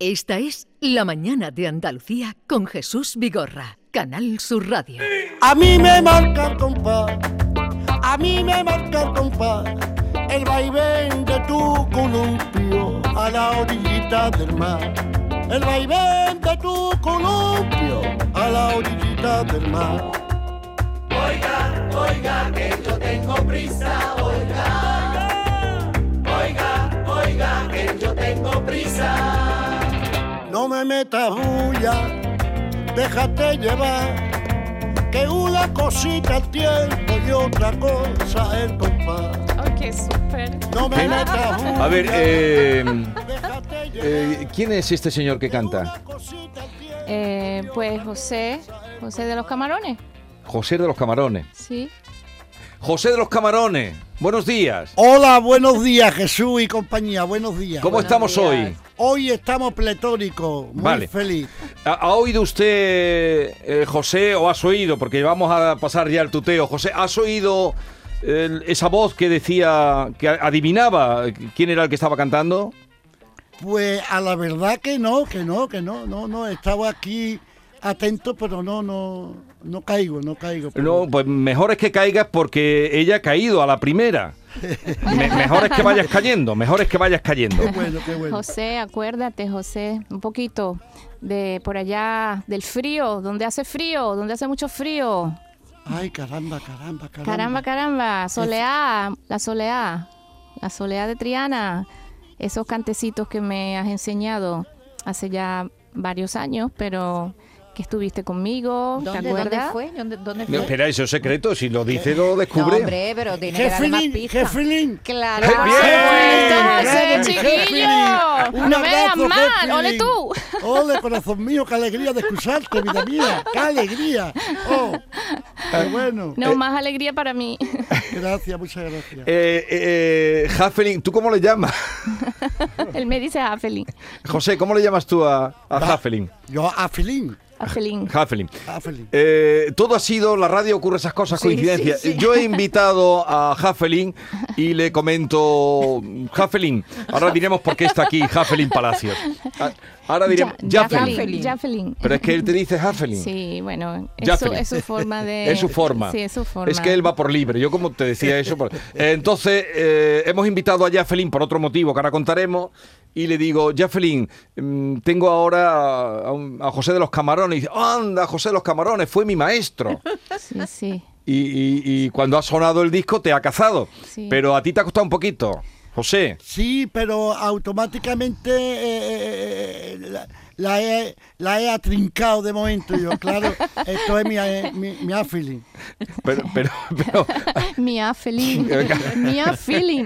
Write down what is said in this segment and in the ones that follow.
Esta es La Mañana de Andalucía con Jesús Vigorra, Canal Sur Radio. A mí me marca el compás, a mí me marca el compás, el vaivén de tu columpio a la orillita del mar. El vaivén de tu columpio a la orillita del mar. Oiga, oiga, que yo tengo prisa, oiga. Oiga, oiga, que yo tengo prisa. No me metas bulla, déjate llevar, que una cosita el tiempo y otra cosa el compás. Ok, súper. No me ¿Qué? metas bulla, A ver, eh, eh, ¿quién es este señor que canta? Eh, pues José, José de los Camarones, José de los Camarones. sí. José de los Camarones, buenos días. Hola, buenos días Jesús y compañía, buenos días. ¿Cómo estamos hoy? Hoy estamos pletóricos, muy Vale. feliz. ¿Ha, oído usted, eh, José, o has oído, porque vamos a pasar ya al tuteo, José, ¿has oído eh, esa voz que decía, que adivinaba quién era el que estaba cantando? Pues a la verdad que no, que no, que no, no, no, estaba aquí atento, pero no, no, no caigo, no caigo. No, pues mejor es que caigas porque ella ha caído a la primera. Me- mejor es que vayas cayendo, mejor es que vayas cayendo. Qué bueno, qué bueno. José, acuérdate, José, un poquito de por allá, del frío, donde hace frío, donde hace mucho frío. Ay, caramba, caramba, caramba. Caramba, caramba, soleá, la soleá, la soleá de Triana, esos cantecitos que me has enseñado hace ya varios años, pero que estuviste conmigo, ¿te ¿Dónde, fue? ¿Dónde, No, espera, eso es secreto, si lo dice lo No, descubre. hombre, pero tiene que dar más pistas. Claro. ¡Qué ¡Por bien! chiquillo! Un No me veas abrazo, mal, ole tú. Ole, corazón mío, qué alegría de escucharte, vida mía. Qué alegría. Oh, qué bueno. No, más alegría para mí. Gracias, muchas gracias. Eh, eh, eh, Hafelin, ¿tú cómo le llamas? Él me dice Afelin. José, ¿cómo le llamas tú a, a Hafelin? Yo a Afelin. Hafelin. a Filín. Eh, todo ha sido, la radio ocurre esas cosas, Sí, coincidencias. sí, sí. Yo he invitado a Hafelin y le comento, Hafelin, ahora diremos por qué está aquí Hafelin Palacios. Ah, Ahora diremos. Jafelin. Jafelin. Pero es que él te dice Hafelin. Sí, bueno, es su, Jafelin. es su forma de... Es su forma. Sí, es su forma. Es que él va por libre. Yo como te decía eso. por- Entonces, eh, hemos invitado a Jaffelin por otro motivo que ahora contaremos. Y le digo, Jaffelin, mm, tengo ahora a, un- a José de los Camarones. Y dice, anda, José de los Camarones, fue mi maestro. Sí, sí. Y, y- y cuando ha sonado el disco te ha cazado. Sí. Pero a ti te ha costado un poquito, José. Sí, pero automáticamente eh, eh, la, la he, la he atrincado de momento yo, claro. Esto es mi, eh, mi, mi. Pero, pero, pero, Feeling. mía feeling.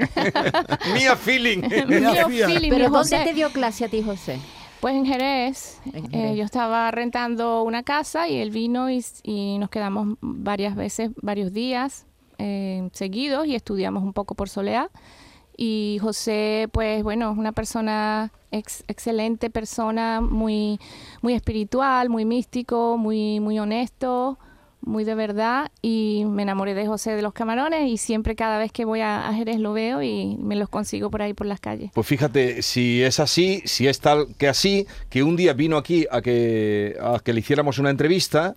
Mía fía. Feeling. ¿Pero mi dónde José. te dio clase a ti, José? Pues en Jerez, En eh, yo estaba rentando una casa y él vino y, y nos quedamos varias veces, varios días eh, seguidos y estudiamos un poco por Soleá. Y José, pues bueno, es una persona, ex- excelente persona, muy, muy espiritual, muy místico, muy, muy honesto, muy de verdad. Y me enamoré de José de los Camarones y siempre cada vez que voy a, a Jerez lo veo y me los consigo por ahí por las calles. Pues fíjate, si es así, si es tal que así, que un día vino aquí a que, a que le hiciéramos una entrevista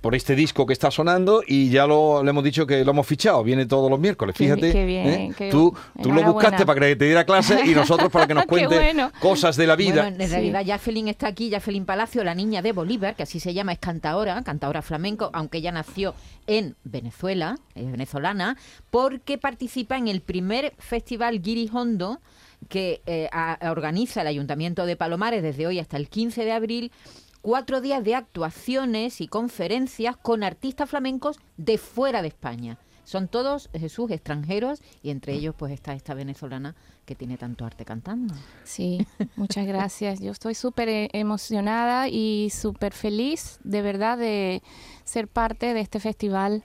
por este disco que está sonando y ya lo, le hemos dicho que lo hemos fichado, viene todos los miércoles, fíjate. bi- qué bien, ¿eh? qué- tú, tú lo buscaste para que te diera clase y nosotros para que nos cuente bueno. cosas de la vida. Bueno, en Sí. realidad Jacqueline está aquí, Jacqueline Palacio, la niña de Bolívar, que así se llama, es cantaora, cantaora flamenco, aunque ella nació en Venezuela, es venezolana, porque participa en el primer festival Guirijondo que eh, a- organiza el Ayuntamiento de Palomares desde hoy hasta el 15 de abril, cuatro días de actuaciones y conferencias con artistas flamencos de fuera de España. Son todos, Jesús, extranjeros y entre ellos pues está esta venezolana que tiene tanto arte cantando. Sí, muchas gracias. Yo estoy súper eh, emocionada y súper feliz, de verdad, de ser parte de este festival.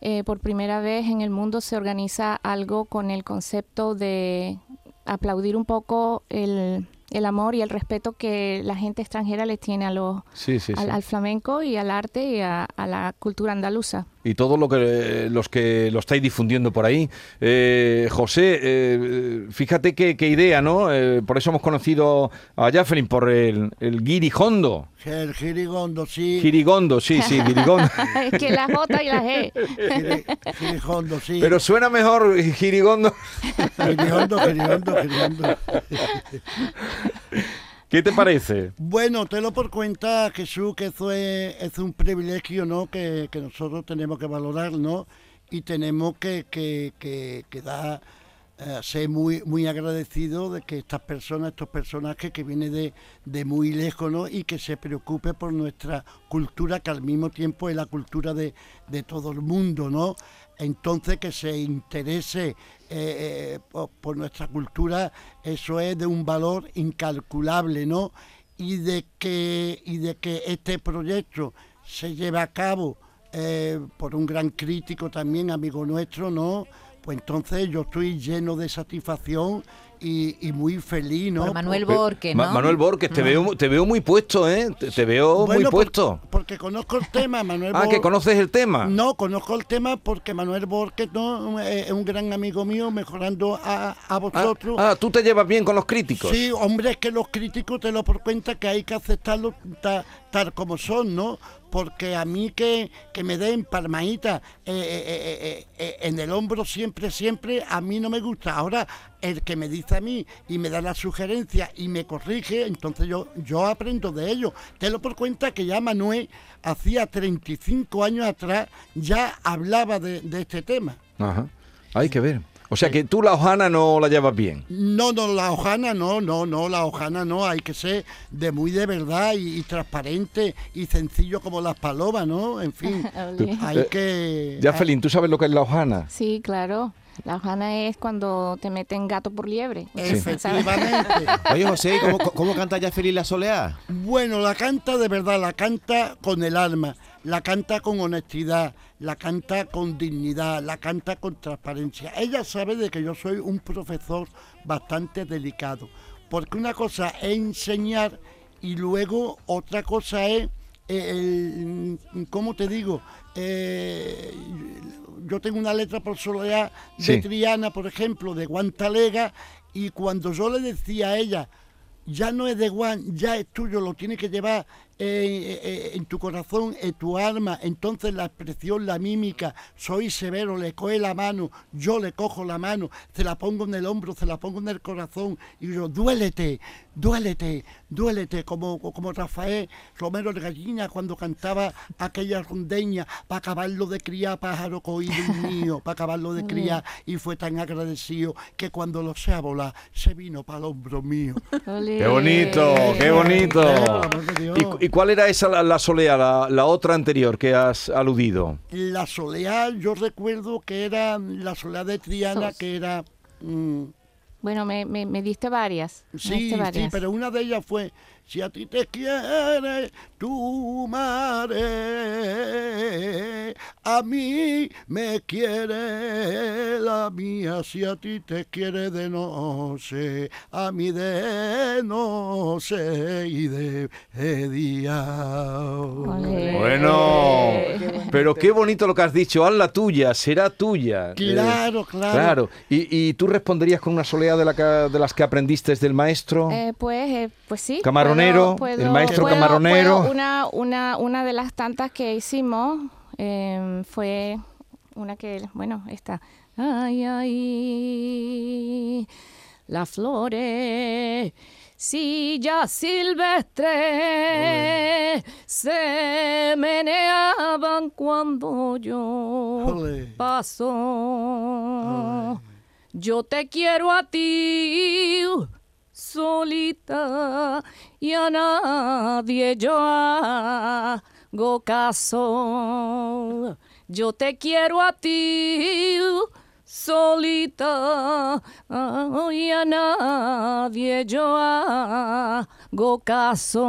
Eh, por primera vez en el mundo se organiza algo con el concepto de aplaudir un poco el, el amor y el respeto que la gente extranjera le tiene a los, Sí, sí, sí. al, al flamenco y al arte y a, a la cultura andaluza. Y todos lo que, los que lo estáis difundiendo por ahí. Eh, José, eh, fíjate qué, qué idea, ¿no? Eh, por eso hemos conocido a Jaffelin, por el, el guirijondo. El girigondo, sí. Girigondo, sí, sí, girigondo. es que la J y la G. Giri- Girigondo, sí. Pero suena mejor girigondo. Girigondo, girigondo, girigondo. ¿Qué te parece? Bueno, te lo por cuenta, Jesús, que eso es, un privilegio, ¿no? Que, que nosotros tenemos que valorar, ¿no? Y tenemos que, que, que, dar, eh, ser muy, muy agradecidos de que estas personas, estos personajes que vienen de, de muy lejos, ¿no? Y que se preocupe por nuestra cultura, que al mismo tiempo es la cultura de, de todo el mundo, ¿no? Entonces que se interese eh, eh, por, nuestra cultura, eso es de un valor incalculable, ¿no? Y de que, y de que este proyecto se lleve a cabo eh, por un gran crítico también, amigo nuestro, ¿no? Pues entonces yo estoy lleno de satisfacción y, y muy feliz, ¿no? Por Manuel Ma- ¿no? Manuel Borges, te veo, te veo muy puesto, ¿eh? Te, te veo muy Bueno, puesto. porque conozco el tema, Manuel Ah, que conoces el tema. No, conozco el tema porque Manuel Borges ¿no? Eh, es un gran amigo mío, mejorando a, a Ah, vosotros. ah, tú te llevas bien con los críticos. Sí, hombre, es que los críticos te lo por cuenta que hay que aceptarlos ta- tal como son, ¿no? Porque a mí que, que me den palmaditas eh, eh, eh, eh, eh, en el hombro siempre, siempre, a mí no me gusta. Ahora, el que me dice a mí y me da la sugerencia y me corrige, entonces yo, yo aprendo de ello. Te lo por cuenta que ya Manuel, hacía 35 años atrás, ya hablaba de, de este tema. Ajá. Hay que ver. O sea que tú la hojana no la llevas bien. No, no, la hojana no, no, no, la hojana no, hay que ser de muy de verdad y, y transparente y sencillo como las palomas, ¿no? En fin, hay que... Jaffelin, ¿tú sabes lo que es la hojana? Sí, claro. La hojana es cuando te meten gato por liebre. Efectivamente. Oye, José, ¿y ¿cómo, cómo canta ya feliz la soleá? Bueno, la canta de verdad, la canta con el alma, la canta con honestidad, la canta con dignidad, la canta con transparencia. Ella sabe de que yo soy un profesor bastante delicado, porque una cosa es enseñar y luego otra cosa es, el- ¿cómo te digo? Eh, yo tengo una letra por soledad de Sí. Triana, por ejemplo, de Guantalega, y cuando yo le decía a ella, ya no es de Juan, ya es tuyo, lo tienes que llevar eh, eh, en tu corazón, en tu alma. Entonces la expresión, la mímica, soy severo, le coge la mano, yo le cojo la mano, se la pongo en el hombro, se la pongo en el corazón y yo, duélete, duélete, duélete, como, como Rafael Romero de Gallina cuando cantaba aquella rondeña para acabarlo de criar, pájaro coído mío, para acabarlo de criar y fue tan agradecido que cuando lo sea volar se vino para el hombro mío. ¡Qué bonito! ¡Qué bonito! ¿Y, cu- y cuál era esa, la, la solea, la, la otra anterior que has aludido? La soleá, yo recuerdo que era la soleá de Triana, que era... mm, Bueno, me, me, me diste varias. me sí, diste sí, varias. pero una de ellas fue, si a ti te quiere tu madre, a mí me quiere la mía, si a ti te quiere de noche, a mí de noche y de, de día. Bueno, pero qué bonito lo que has dicho. Haz la tuya, será tuya. Claro, Eh, claro. Claro. ¿Y, y tú responderías con una solea de, la que- de las que aprendiste del maestro? Eh, pues, eh, pues sí. Camaronero, el maestro camaronero. puedo- una, una, una de las tantas que hicimos eh, fue una que, bueno, esta. Ay, ay, las flores, silla silvestre, se meneaban cuando yo Ole. paso. Yo te quiero a ti solita y a nadie yo hago caso. Yo te quiero a ti solita y a nadie yo hago caso.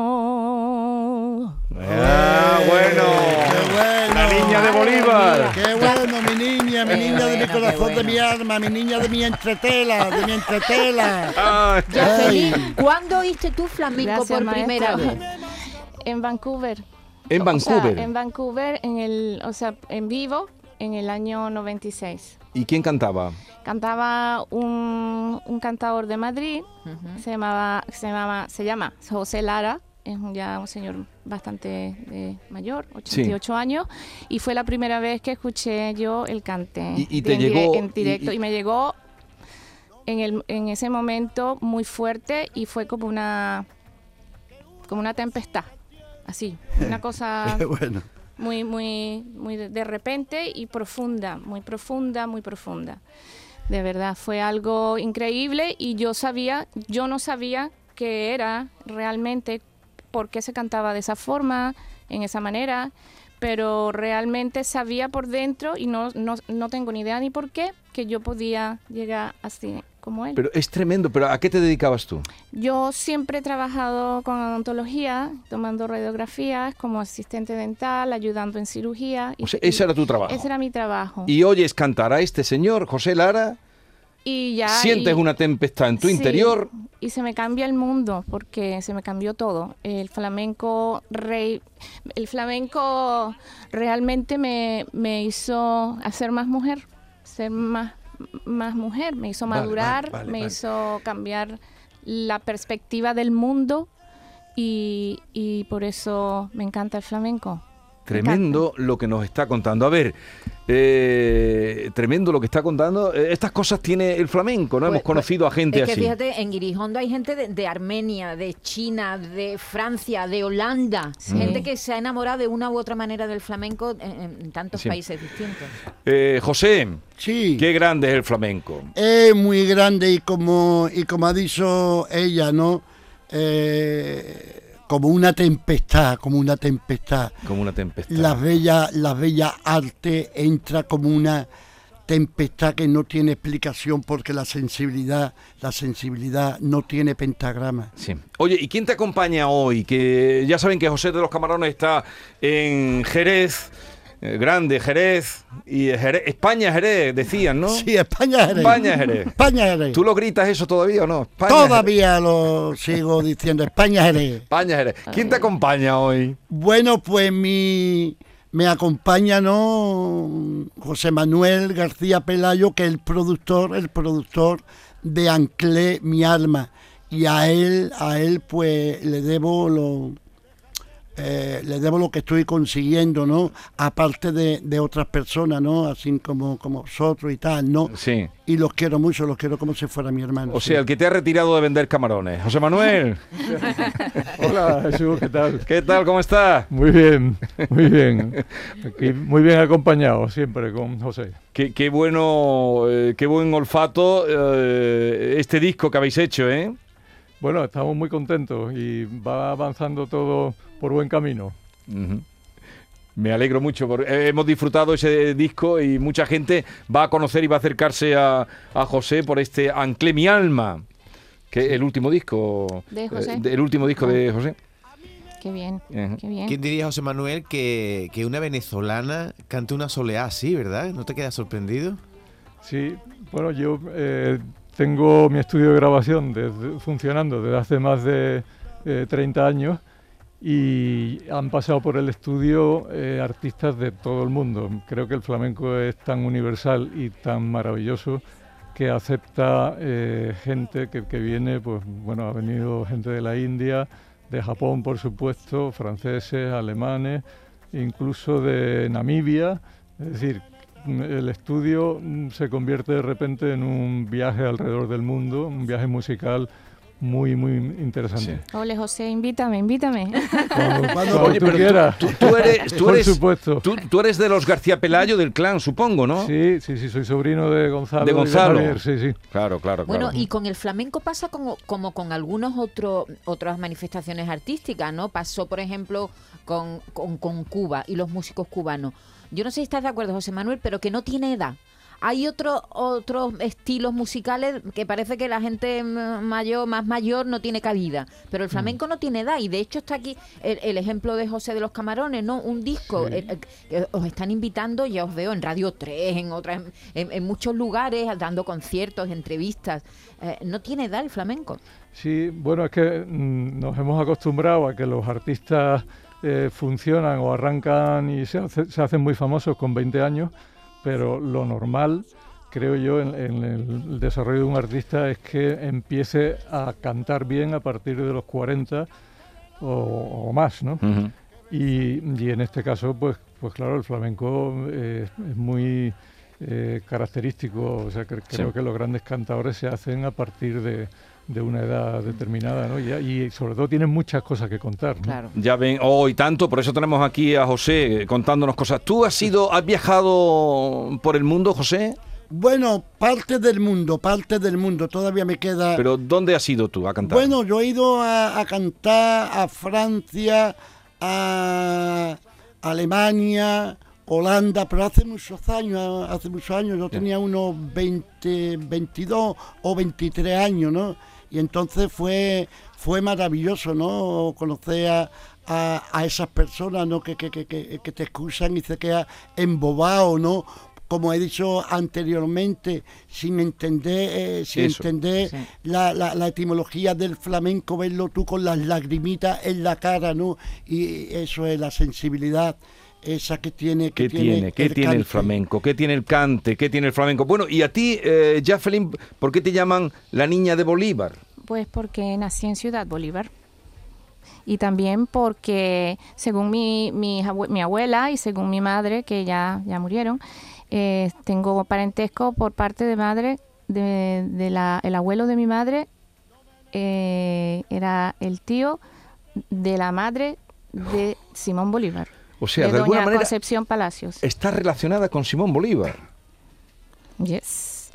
Ah, bueno. Qué bueno. La niña de Bolívar. Qué bueno, mi niña, mi Qué niña de mi bueno, corazón, de mi alma, mi niña de mi entretela, de mi entretela. Ah, Jacqueline, ¿cuándo oíste tú flamenco Gracias, por primera maestro. vez? En Vancouver. En O sea, Vancouver. en Vancouver, en el, o sea, en vivo, en el año 96. ¿Y quién cantaba? Cantaba un, un cantador de Madrid, se llamaba, se llamaba, se llama José Lara, es un- ya un señor bastante eh, mayor, 88 años, y fue la primera vez que escuché yo el cante Y- te en, llegó- en directo, y- y, me llegó en, el, en ese momento muy fuerte y fue como una, como una tempestad, así, una cosa bueno. muy, muy, muy de, de repente y profunda, muy profunda, muy profunda. De verdad, fue algo increíble y yo sabía, yo no sabía que era realmente por qué se cantaba de esa forma, en esa manera, pero realmente sabía por dentro y no, no, no tengo ni idea ni por qué que yo podía llegar así como él. Pero es tremendo, pero ¿a qué te dedicabas tú? Yo siempre he trabajado con odontología, tomando radiografías como asistente dental, ayudando en cirugía. y- O sea, ese era tu trabajo. Ese era mi trabajo. Y oyes cantar a este señor, José Lara, Y ya... sientes y- una tempestad en tu sí, interior. Y se me cambia el mundo, porque se me cambió todo. El flamenco rey... El flamenco realmente me, me hizo hacer más mujer, ser más, más mujer, me hizo madurar, vale, vale, me hizo cambiar la perspectiva del mundo y, y por eso me encanta el flamenco. Me Tremendo lo que nos está contando. A ver, eh, tremendo lo que está contando. Eh, Estas cosas tiene el flamenco, ¿no? Pues- Hemos conocido a gente es que así. fíjate, en Girijondo hay gente de, de Armenia, de China, de Francia, de Holanda. Sí. Gente que se ha enamorado de una u otra manera del flamenco en, en tantos Sí. países distintos. Eh, José, Sí. qué grande es el flamenco. Es muy grande y como, y como ha dicho ella, ¿no? Eh, como una tempestad, como una tempestad. Como una tempestad. Las bellas, las bellas artes entra como una tempestad que no tiene explicación porque la sensibilidad, la sensibilidad no tiene pentagrama. Sí. Oye, ¿y quién te acompaña hoy? Que ya saben que José de los Camarones está en Jerez, grande Jerez, y Jerez- España Jerez, decían, ¿no? Sí, España Jerez. España Jerez. España Jerez. ¿Tú lo gritas eso todavía o no? España Jerez. Todavía lo sigo diciendo, España Jerez. España Jerez. ¿Quién te acompaña hoy? Bueno, pues mi, me acompaña ¿no? José Manuel García Pelayo, que es el productor, el productor de Anclé Mi Alma. Y a él, a él pues le debo lo eh, le debo lo que estoy consiguiendo, ¿no? Aparte de, de otras personas, ¿no? Así como, como vosotros y tal, ¿no? Sí. Y los quiero mucho, los quiero como si fuera mi hermano. O sí. sea, el que te ha retirado de vender camarones. José Manuel, Hola Jesús, ¿qué tal? ¿qué tal? ¿Cómo estás? Muy bien, muy bien. Aquí muy bien acompañado siempre con José. Qué, qué bueno, eh, qué buen olfato eh, este disco que habéis hecho, ¿eh? Bueno, estamos muy contentos y va avanzando todo por buen camino. Me alegro mucho, porque eh, hemos disfrutado ese disco y mucha gente va a conocer y va a acercarse a, a José por este Anclé mi alma, que es el último disco. De José. eh, el último disco de José. Qué bien, qué bien. ¿Quién diría, José Manuel, que, que una venezolana cante una soleá así, verdad? ¿No te quedas sorprendido? Sí, bueno, yo eh, tengo mi estudio de grabación desde- funcionando desde hace más de eh, 30 años y han pasado por el estudio eh, artistas de todo el mundo. Creo que el flamenco es tan universal y tan maravilloso que acepta eh, gente que, que viene, pues bueno, ha venido gente de la India, de Japón, por supuesto, franceses, alemanes, incluso de Namibia. Es decir, el estudio mm, se convierte de repente en un viaje alrededor del mundo, un viaje musical muy, muy interesante. Ole, José, invítame, invítame. Cuando, cuando Oye, tú pero quieras. tú, tú eres, tú por eres, supuesto. tú, tú eres de los García Pelayo del clan, supongo, ¿no? Sí, sí, sí, soy sobrino de Gonzalo. De Gonzalo. Javier, sí, sí. Claro, claro, Bueno, claro. y con el flamenco pasa como, como con algunos otros otras manifestaciones artísticas, ¿no? Pasó, por ejemplo, con, con, con Cuba y los músicos cubanos. Yo no sé si estás de acuerdo, José Manuel, pero que no tiene edad. Hay otros otros estilos musicales que parece que la gente mm, mayor, más mayor no tiene cabida, pero el flamenco no tiene edad y de hecho está aquí el, el ejemplo de José de los Camarones, ¿no? Un disco, eh, eh, que os están invitando, ya os veo en Radio 3, en otras, en, en muchos lugares, dando conciertos, entrevistas. Eh, no tiene edad el flamenco. Sí, bueno, es que mm, nos hemos acostumbrado a que los artistas eh, funcionan o arrancan y se, hace- se hacen muy famosos con 20 años, pero lo normal, creo yo, en, en el desarrollo de un artista es que empiece a cantar bien a partir de los 40 o, o más, ¿no? Y, y en este caso, pues, pues claro, el flamenco eh, es muy eh, característico. O sea, que creo Sí. que los grandes cantadores se hacen a partir de, de una edad determinada, ¿no? Y, y sobre todo tienen muchas cosas que contar. ¿no? Claro. Ya ven, oh, y tanto, por eso tenemos aquí a José eh, contándonos cosas. ¿Tú has sido, has viajado por el mundo, José? Bueno, parte del mundo, parte del mundo. Todavía me queda. Pero ¿dónde has ido tú a cantar? Bueno, yo he ido a, a cantar a Francia, a Alemania, Holanda, pero hace muchos años, hace muchos años, yo tenía unos 20, 22 o 23 años, ¿no? Y entonces fue, fue maravilloso, ¿no? Conocer a, a- a esas personas, ¿no? Que, que, que, que, te excusan y se queda embobado, ¿no? Como he dicho anteriormente, sin entender, eh, sin Eso, entender sí. la, la, la etimología del flamenco, verlo tú con las lagrimitas en la cara, ¿no? Y eso es la sensibilidad esa que tiene que ¿Qué tiene? ¿Qué tiene el flamenco? ¿Qué tiene el cante? ¿Qué tiene el flamenco? Bueno, y a ti, eh, ¿por qué te llaman la niña de Bolívar? Pues porque nací en Ciudad Bolívar. Y también porque, según mi, mi, abue- mi abuela y según mi madre, que ya, ya murieron, eh, tengo parentesco por parte de madre, de, de la, el abuelo de mi madre, eh, era el tío de la madre de Simón Bolívar. O sea, de, de alguna doña manera Concepción Palacios. está relacionada con Simón Bolívar. Yes.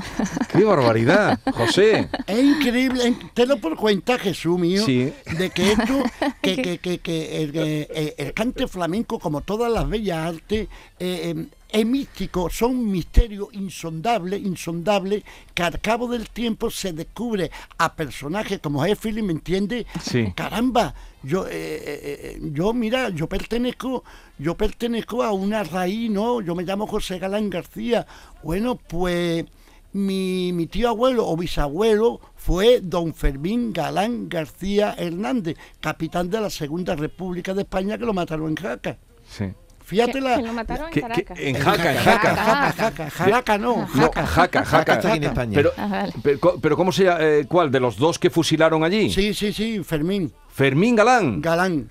¡Qué barbaridad, José! Es increíble, te lo por cuenta, Jesús mío, Sí. de que esto, que, que, que, que el, que, eh, el cante flamenco, como todas las bellas artes, eh, eh, es místico, son misterios insondables, insondables, que al cabo del tiempo se descubre a personajes como Hefili, ¿me entiendes? Sí. Caramba, yo, eh, eh, eh, yo mira, yo pertenezco, yo pertenezco a una raíz, ¿no? Yo me llamo José Galán García. Bueno, pues mi, mi tío abuelo o bisabuelo fue don Fermín Galán García Hernández, capitán de la Segunda República de España que lo mataron en Jaca. Sí. Fíjate Que- la... que lo mataron en ¿Qué- qué- Caracas. en Jaca, en Jaca, Jaca. Jaca, Jaca, Jaraca no, No, Jaca. Jaca, Jaca. está en España. Pero, Ah, vale. pero, ¿cómo se llama? eh, ¿Cuál? ¿De los dos que fusilaron allí? Sí, sí, sí, Fermín Fermín Galán. Galán.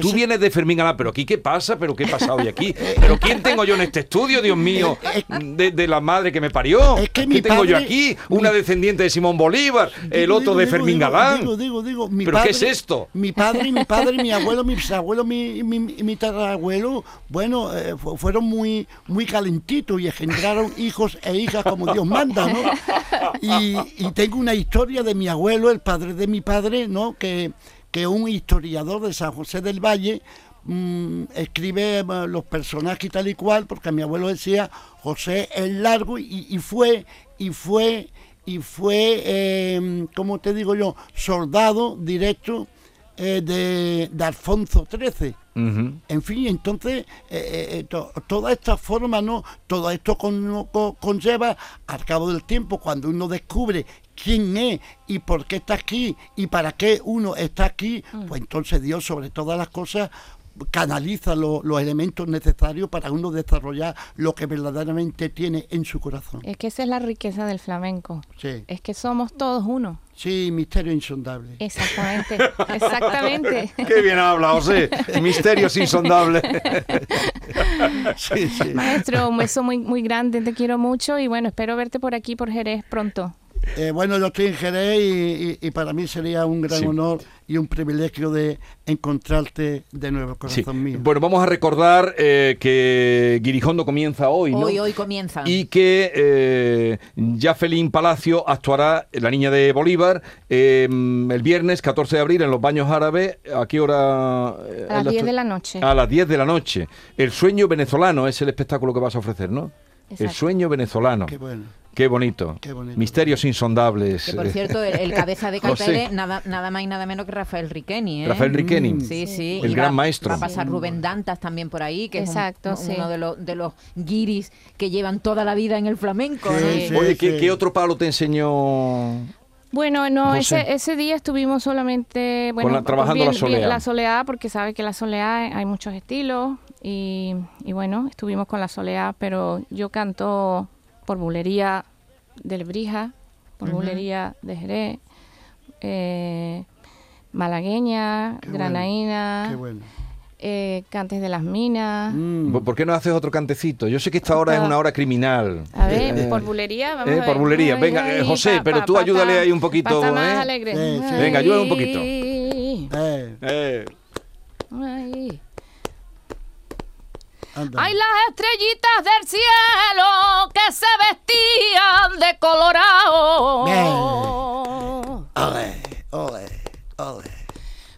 Tú vienes de Fermín Galán, pero aquí qué pasa, pero qué pasa hoy aquí. Pero quién tengo yo en este estudio, Dios mío, de, de la madre que me parió. Es que ¿Qué mi tengo yo aquí? Una descendiente de Simón Bolívar, el otro digo, de Fermín digo, Galán. Digo, digo, digo, mi ¿Pero qué es esto? Mi padre, mi padre, mi abuelo, mi bisabuelo, mi, mi, mi tatarabuelo, bueno, eh, fu- fueron muy, muy calentitos y engendraron hijos e hijas como Dios manda, ¿no? Y, y tengo una historia de mi abuelo, el padre de mi padre, ¿no? Que, que un historiador de San José del Valle mm, escribe eh, los personajes y tal y cual, porque mi abuelo decía José el Largo y, y fue, y fue, y fue, eh, ¿cómo te digo yo? Soldado directo eh, de, de Alfonso XIII. En fin, entonces, eh, to- toda esta forma, ¿no? Todo esto con- con- conlleva, al cabo del tiempo, cuando uno descubre quién es y por qué está aquí y para qué uno está aquí, pues entonces Dios, sobre todas las cosas, canaliza lo- los elementos necesarios para uno desarrollar lo que verdaderamente tiene en su corazón. Es que esa es la riqueza del flamenco. Sí, Es que somos todos uno. sí, misterio insondable. Exactamente, exactamente. Qué bien habla, José. Misterios insondables. Sí, sí. Maestro, un beso muy, muy grande, te quiero mucho y bueno, espero verte por aquí, por Jerez, pronto. Eh, bueno, yo estoy en Jerez y, y- y para mí sería un gran Sí. honor y un privilegio de encontrarte de nuevo, Sí. corazón mío. Bueno, vamos a recordar eh, que Guirijondo comienza hoy, ¿no? Hoy, hoy comienza. Y que eh, Jafelín Palacio actuará La Niña de Bolívar eh, el viernes 14 de abril en los Baños Árabes. ¿A qué hora? eh, A las la 10 actu- de la noche. A las 10 de la noche. El sueño venezolano es el espectáculo que vas a ofrecer, ¿no? El sueño venezolano. Qué bueno. Qué bonito. Qué bonito. Misterios insondables. Que por eh, cierto, el, el cabeza de José. carteles, nada, nada más y nada menos que Rafael Riqueni, ¿eh? Rafael Riqueni. Mm. Sí, sí. El y gran va- maestro. Va a pasar Rubén Dantas también por ahí, que Exacto, es un- sí. uno de los, de los guiris que llevan toda la vida en el flamenco. Sí, ¿no? sí. Oye, ¿qué, sí. qué otro palo te enseñó Bueno, no, ese, ese día estuvimos solamente bueno, la- trabajando la soleá. la soleá, porque sabe que la soleá hay muchos estilos y, y bueno, estuvimos con la soleá, pero yo canto por bulería del Brija, por bulería de Jerez, eh, malagueña, Qué bueno, granaína, Qué bueno. eh, cantes de las minas. Mm. ¿Por qué no haces otro cantecito? Yo sé que esta hora es una hora criminal. A ver, Eh, por bulería, vamos eh, a por ver. bulería. Venga, eh, José, pero tú ayúdale ahí un poquito, estar más ¿eh? alegre. Sí, sí. Venga, ayúdame un poquito. Eh, Eh, ay. Anda. Ay, las estrellitas del cielo que se vestían de colorado. Ole, ole, ole.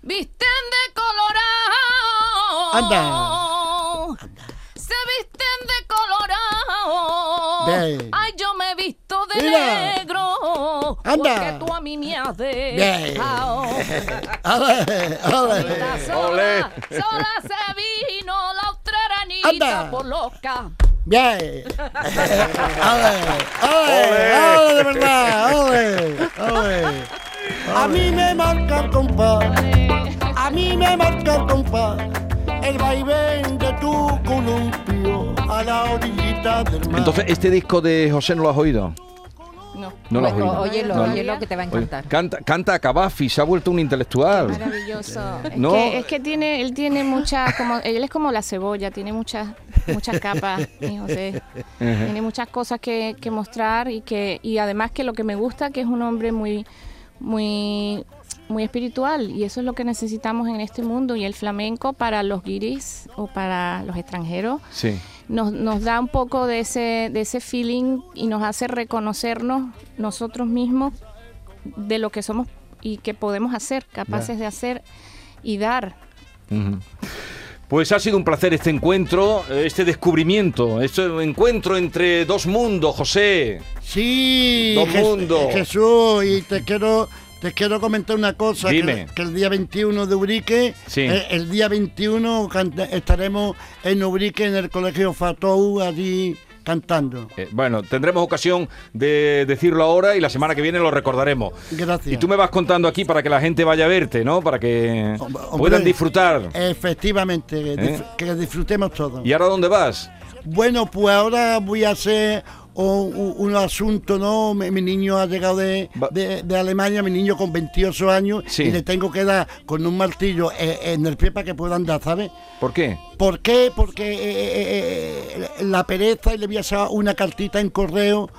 Visten de colorado. Anda. Se visten de colorado. Bien. Ay, yo me he visto de Mira. negro. Anda. Porque tú a mí me has Bien. dejado. Sola, sola, sola se vino la Anda. por loca. Bien. Ole, ole, ole, de verdad, ole, ole. A mí me marca el compás, a mí me marca el compás, el vaivén de tu columpio a la orillita del mar. Entonces, ¿este disco de José no lo has oído? No. No lo has Bueno, oído. óyelo, No. óyelo que te va a Oye, encantar. canta, canta a Cavafi, se ha vuelto un intelectual. Maravilloso. Es, No. que, es que tiene, él tiene muchas, como, él es como la cebolla, tiene muchas, muchas capas, mi José. Tiene muchas cosas que, que mostrar y que, y además que lo que me gusta que es un hombre muy, muy, muy espiritual y eso es lo que necesitamos en este mundo y el flamenco para los guiris o para los extranjeros Sí. Nos, nos da un poco de ese, de ese feeling y nos hace reconocernos nosotros mismos de lo que somos y que podemos hacer, capaces de hacer y dar. Pues ha sido un placer este encuentro, este descubrimiento, este encuentro entre dos mundos, José. Sí, Dos mundos. Jesús, y te quiero, te quiero comentar una cosa. Que, que el día 21 de Ubrique, Sí. eh, el día 21 canta- estaremos en Ubrique, en el Colegio Fatou, allí cantando. Eh, bueno, tendremos ocasión de decirlo ahora y la semana que viene lo recordaremos. Gracias. Y tú me vas contando aquí para que la gente vaya a verte, ¿no? Para que Hombre, puedan disfrutar. Efectivamente, ¿Eh? que disfrutemos todos. ¿Y ahora dónde vas? Bueno, pues ahora voy a hacer un, un- un asunto, ¿no? Mi, mi niño ha llegado de, de- de Alemania, mi niño con 28 años, Sí. y le tengo que dar con un martillo eh, en el pie para que pueda andar, ¿sabes? ¿Por qué? ¿Por qué? Porque eh, eh, eh, la pereza y le voy a hacer una cartita en correo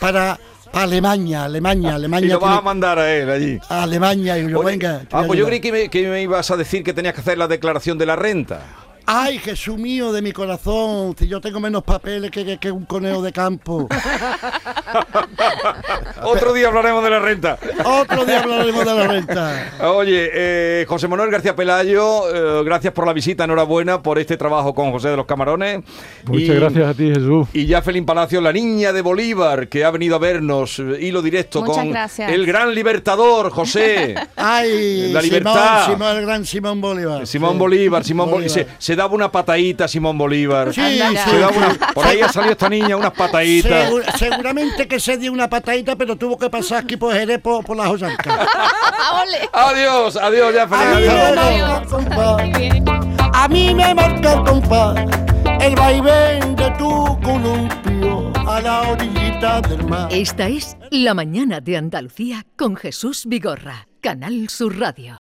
para, para Alemania, Alemania, Alemania. Y lo vas a mandar a él allí. a Alemania y yo, Oye, venga. ah, pues yo creí que me, que me ibas a decir que tenías que hacer la declaración de la renta. Ay, Jesús mío de mi corazón, si yo tengo menos papeles que, que- que un conejo de campo. Otro día hablaremos de la renta. Otro día hablaremos de la renta. Oye, eh, José Manuel García Pelayo, eh, gracias por la visita, enhorabuena por este trabajo con José de los Camarones. Muchas Y- gracias a ti, Jesús. Y ya Felín Palacio, la niña de Bolívar, que ha venido a vernos, eh, hilo directo Muchas con gracias. el gran libertador, José. Ay, La Simón, libertad. Simón, el gran Simón Bolívar. Simón Sí. Bolívar, Simón Bolívar. Bolívar. Se, se daba una patadita, Simón Bolívar. Sí, Se daba una- por ahí ha salido esta niña, unas pataditas. Segu- seguramente que se dio una patadita, pero tuvo que pasar aquí por Jerez por, por la Joyanca. Adiós, adiós, ya Felín. A mí adiós. me marca el compás, a mí me marca el compás, el vaivén de tu columpio a la orillita del mar. Esta es La mañana de Andalucía con Jesús Vigorra, Canal Sur Radio.